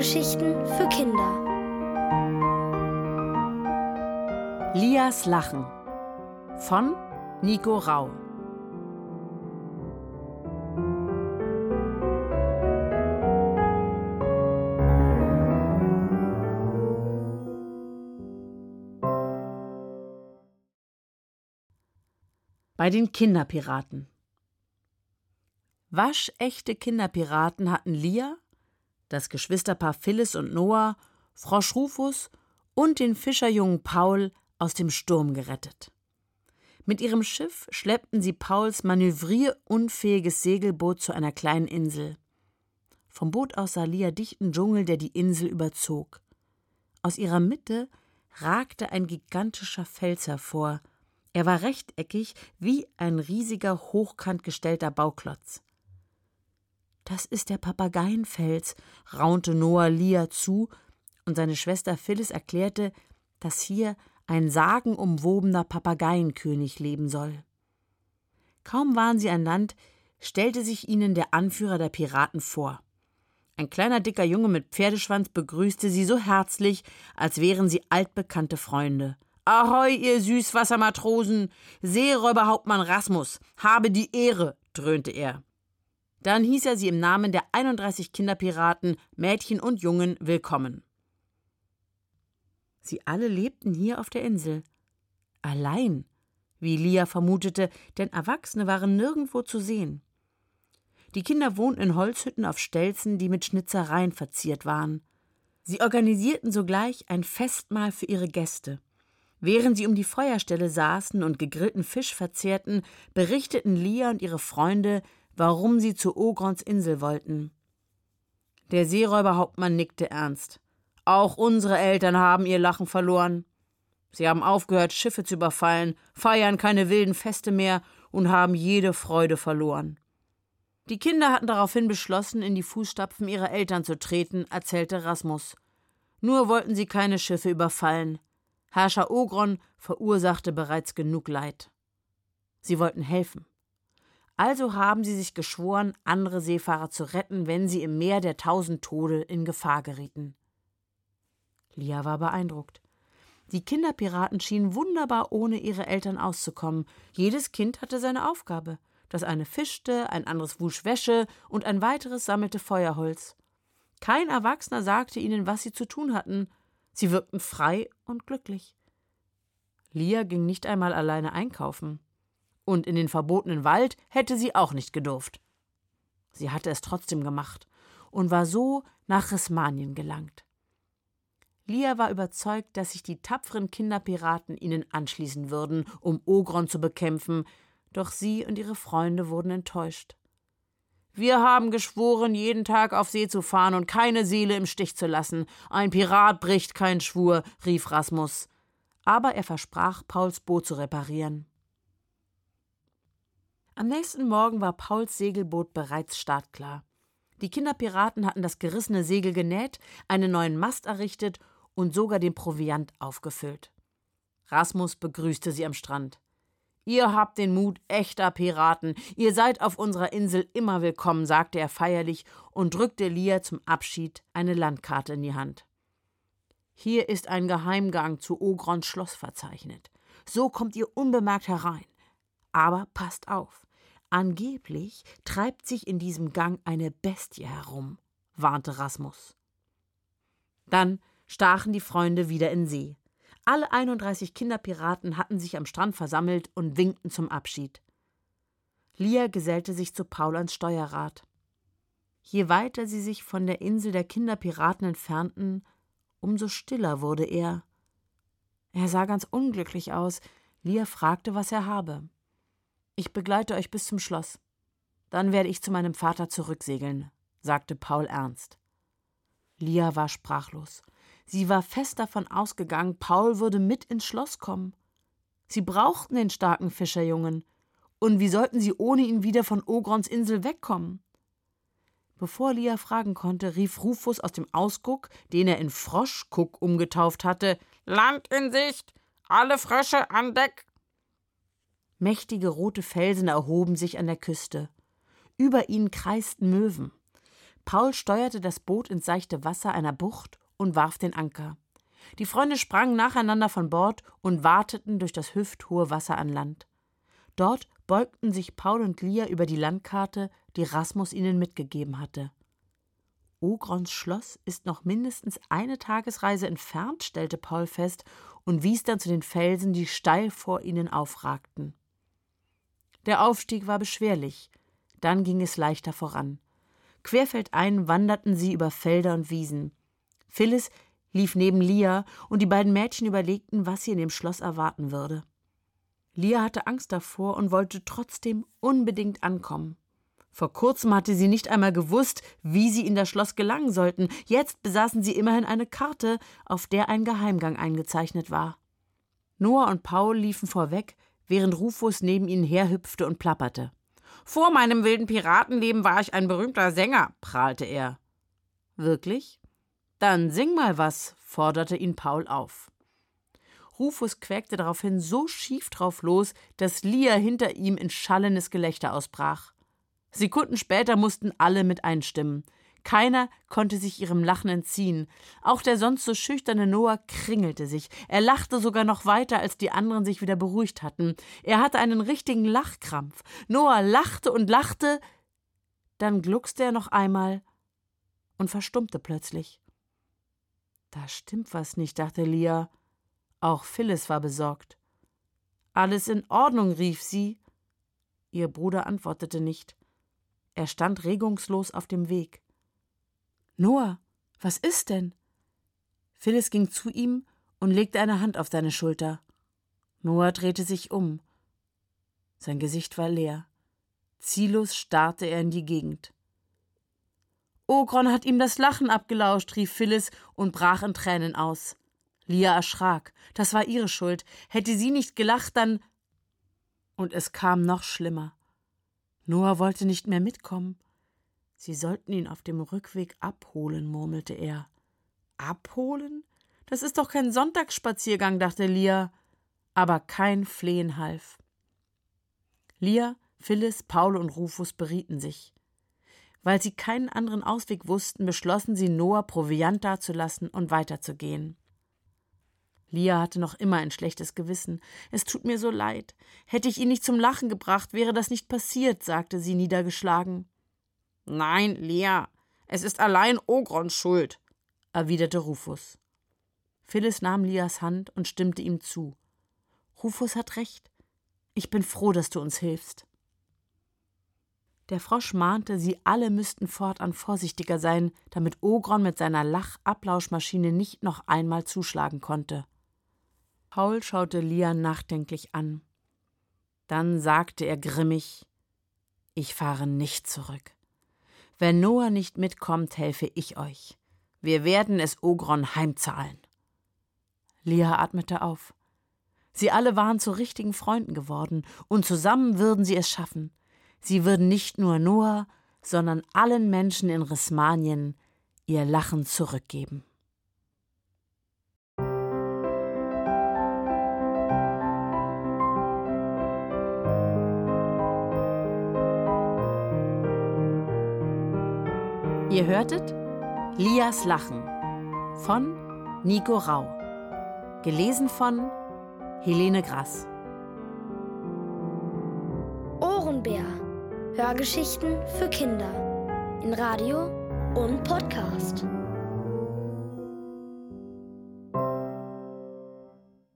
Hörgeschichten für Kinder. Lias Lachen von Nico Rau. Bei den Kinderpiraten. Waschechte Kinderpiraten hatten Lia, das Geschwisterpaar Phyllis und Noah, Frosch Rufus und den Fischerjungen Paul aus dem Sturm gerettet. Mit ihrem Schiff schleppten sie Pauls manövrierunfähiges Segelboot zu einer kleinen Insel. Vom Boot aus sah Lia dichten Dschungel, der die Insel überzog. Aus ihrer Mitte ragte ein gigantischer Fels hervor. Er war rechteckig wie ein riesiger, hochkant gestellter Bauklotz. Das ist der Papageienfels, raunte Noah Lia zu, und seine Schwester Phyllis erklärte, dass hier ein sagenumwobener Papageienkönig leben soll. Kaum waren sie an Land, stellte sich ihnen der Anführer der Piraten vor. Ein kleiner dicker Junge mit Pferdeschwanz begrüßte sie so herzlich, als wären sie altbekannte Freunde. Ahoi, ihr Süßwassermatrosen! Seeräuberhauptmann Rasmus, habe die Ehre, dröhnte er. Dann hieß er sie im Namen der 31 Kinderpiraten, Mädchen und Jungen, willkommen. Sie alle lebten hier auf der Insel. Allein, wie Lia vermutete, denn Erwachsene waren nirgendwo zu sehen. Die Kinder wohnten in Holzhütten auf Stelzen, die mit Schnitzereien verziert waren. Sie organisierten sogleich ein Festmahl für ihre Gäste. Während sie um die Feuerstelle saßen und gegrillten Fisch verzehrten, berichteten Lia und ihre Freunde, warum sie zu Ogrons Insel wollten. Der Seeräuberhauptmann nickte ernst. Auch unsere Eltern haben ihr Lachen verloren. Sie haben aufgehört, Schiffe zu überfallen, feiern keine wilden Feste mehr und haben jede Freude verloren. Die Kinder hatten daraufhin beschlossen, in die Fußstapfen ihrer Eltern zu treten, erzählte Rasmus. Nur wollten sie keine Schiffe überfallen. Herrscher Ogron verursachte bereits genug Leid. Sie wollten helfen. Also haben sie sich geschworen, andere Seefahrer zu retten, wenn sie im Meer der tausend Tode in Gefahr gerieten. Lia war beeindruckt. Die Kinderpiraten schienen wunderbar ohne ihre Eltern auszukommen. Jedes Kind hatte seine Aufgabe. Das eine fischte, ein anderes wusch Wäsche und ein weiteres sammelte Feuerholz. Kein Erwachsener sagte ihnen, was sie zu tun hatten. Sie wirkten frei und glücklich. Lia ging nicht einmal alleine einkaufen und in den verbotenen Wald hätte sie auch nicht gedurft. Sie hatte es trotzdem gemacht und war so nach Rismanien gelangt. Lia war überzeugt, dass sich die tapferen Kinderpiraten ihnen anschließen würden, um Ogron zu bekämpfen, doch sie und ihre Freunde wurden enttäuscht. Wir haben geschworen, jeden Tag auf See zu fahren und keine Seele im Stich zu lassen. Ein Pirat bricht keinen Schwur, rief Rasmus. Aber er versprach, Pauls Boot zu reparieren. Am nächsten Morgen war Pauls Segelboot bereits startklar. Die Kinderpiraten hatten das gerissene Segel genäht, einen neuen Mast errichtet und sogar den Proviant aufgefüllt. Rasmus begrüßte sie am Strand. Ihr habt den Mut echter Piraten. Ihr seid auf unserer Insel immer willkommen, sagte er feierlich und drückte Lia zum Abschied eine Landkarte in die Hand. Hier ist ein Geheimgang zu Ogrons Schloss verzeichnet. So kommt ihr unbemerkt herein. Aber passt auf. Angeblich treibt sich in diesem Gang eine Bestie herum, warnte Rasmus. Dann stachen die Freunde wieder in See. Alle 31 Kinderpiraten hatten sich am Strand versammelt und winkten zum Abschied. Lia gesellte sich zu Paul ans Steuerrad. Je weiter sie sich von der Insel der Kinderpiraten entfernten, umso stiller wurde er. Er sah ganz unglücklich aus. Lia fragte, was er habe. Ich begleite euch bis zum Schloss. Dann werde ich zu meinem Vater zurücksegeln, sagte Paul ernst. Lia war sprachlos. Sie war fest davon ausgegangen, Paul würde mit ins Schloss kommen. Sie brauchten den starken Fischerjungen. Und wie sollten sie ohne ihn wieder von Ogrons Insel wegkommen? Bevor Lia fragen konnte, rief Rufus aus dem Ausguck, den er in Froschkuck umgetauft hatte: Land in Sicht! Alle Frösche an Deck! Mächtige rote Felsen erhoben sich an der Küste. Über ihnen kreisten Möwen. Paul steuerte das Boot ins seichte Wasser einer Bucht und warf den Anker. Die Freunde sprangen nacheinander von Bord und wateten durch das hüfthohe Wasser an Land. Dort beugten sich Paul und Lia über die Landkarte, die Rasmus ihnen mitgegeben hatte. Ogrons Schloss ist noch mindestens eine Tagesreise entfernt, stellte Paul fest und wies dann zu den Felsen, die steil vor ihnen aufragten. Der Aufstieg war beschwerlich, dann ging es leichter voran. Querfeldein wanderten sie über Felder und Wiesen. Phyllis lief neben Lia, und die beiden Mädchen überlegten, was sie in dem Schloss erwarten würde. Lia hatte Angst davor und wollte trotzdem unbedingt ankommen. Vor kurzem hatte sie nicht einmal gewusst, wie sie in das Schloss gelangen sollten. Jetzt besaßen sie immerhin eine Karte, auf der ein Geheimgang eingezeichnet war. Noah und Paul liefen vorweg, während Rufus neben ihnen herhüpfte und plapperte. Vor meinem wilden Piratenleben war ich ein berühmter Sänger, prahlte er. Wirklich? Dann sing mal was, forderte ihn Paul auf. Rufus quäkte daraufhin so schief drauf los, dass Lia hinter ihm in schallendes Gelächter ausbrach. Sekunden später mussten alle mit einstimmen. Keiner konnte sich ihrem Lachen entziehen. Auch der sonst so schüchterne Noah kringelte sich. Er lachte sogar noch weiter, als die anderen sich wieder beruhigt hatten. Er hatte einen richtigen Lachkrampf. Noah lachte und lachte, dann gluckste er noch einmal und verstummte plötzlich. Da stimmt was nicht, dachte Lia. Auch Phyllis war besorgt. Alles in Ordnung, rief sie. Ihr Bruder antwortete nicht. Er stand regungslos auf dem Weg. Noah, was ist denn? Phyllis ging zu ihm und legte eine Hand auf seine Schulter. Noah drehte sich um. Sein Gesicht war leer. Ziellos starrte er in die Gegend. Ogron hat ihm das Lachen abgelauscht, rief Phyllis und brach in Tränen aus. Lia erschrak. Das war ihre Schuld. Hätte sie nicht gelacht, dann. Und es kam noch schlimmer. Noah wollte nicht mehr mitkommen. Sie sollten ihn auf dem Rückweg abholen, murmelte er. Abholen? Das ist doch kein Sonntagsspaziergang, dachte Lia. Aber kein Flehen half. Lia, Phyllis, Paul und Rufus berieten sich. Weil sie keinen anderen Ausweg wussten, beschlossen sie, Noah Proviant dazulassen und weiterzugehen. Lia hatte noch immer ein schlechtes Gewissen. Es tut mir so leid. Hätte ich ihn nicht zum Lachen gebracht, wäre das nicht passiert, sagte sie niedergeschlagen. Nein, Lia, es ist allein Ogrons Schuld, erwiderte Rufus. Phyllis nahm Lias Hand und stimmte ihm zu. Rufus hat recht. Ich bin froh, dass du uns hilfst. Der Frosch mahnte, sie alle müssten fortan vorsichtiger sein, damit Ogron mit seiner Lachablauschmaschine nicht noch einmal zuschlagen konnte. Paul schaute Lia nachdenklich an. Dann sagte er grimmig Ich fahre nicht zurück. Wenn Noah nicht mitkommt, helfe ich euch. Wir werden es Ogron heimzahlen. Lia atmete auf. Sie alle waren zu richtigen Freunden geworden, und zusammen würden sie es schaffen. Sie würden nicht nur Noah, sondern allen Menschen in Rismanien ihr Lachen zurückgeben. Hörtet Lias Lachen von Nico Rau. Gelesen von Helene Grass. Ohrenbär. Hörgeschichten für Kinder. In Radio und Podcast.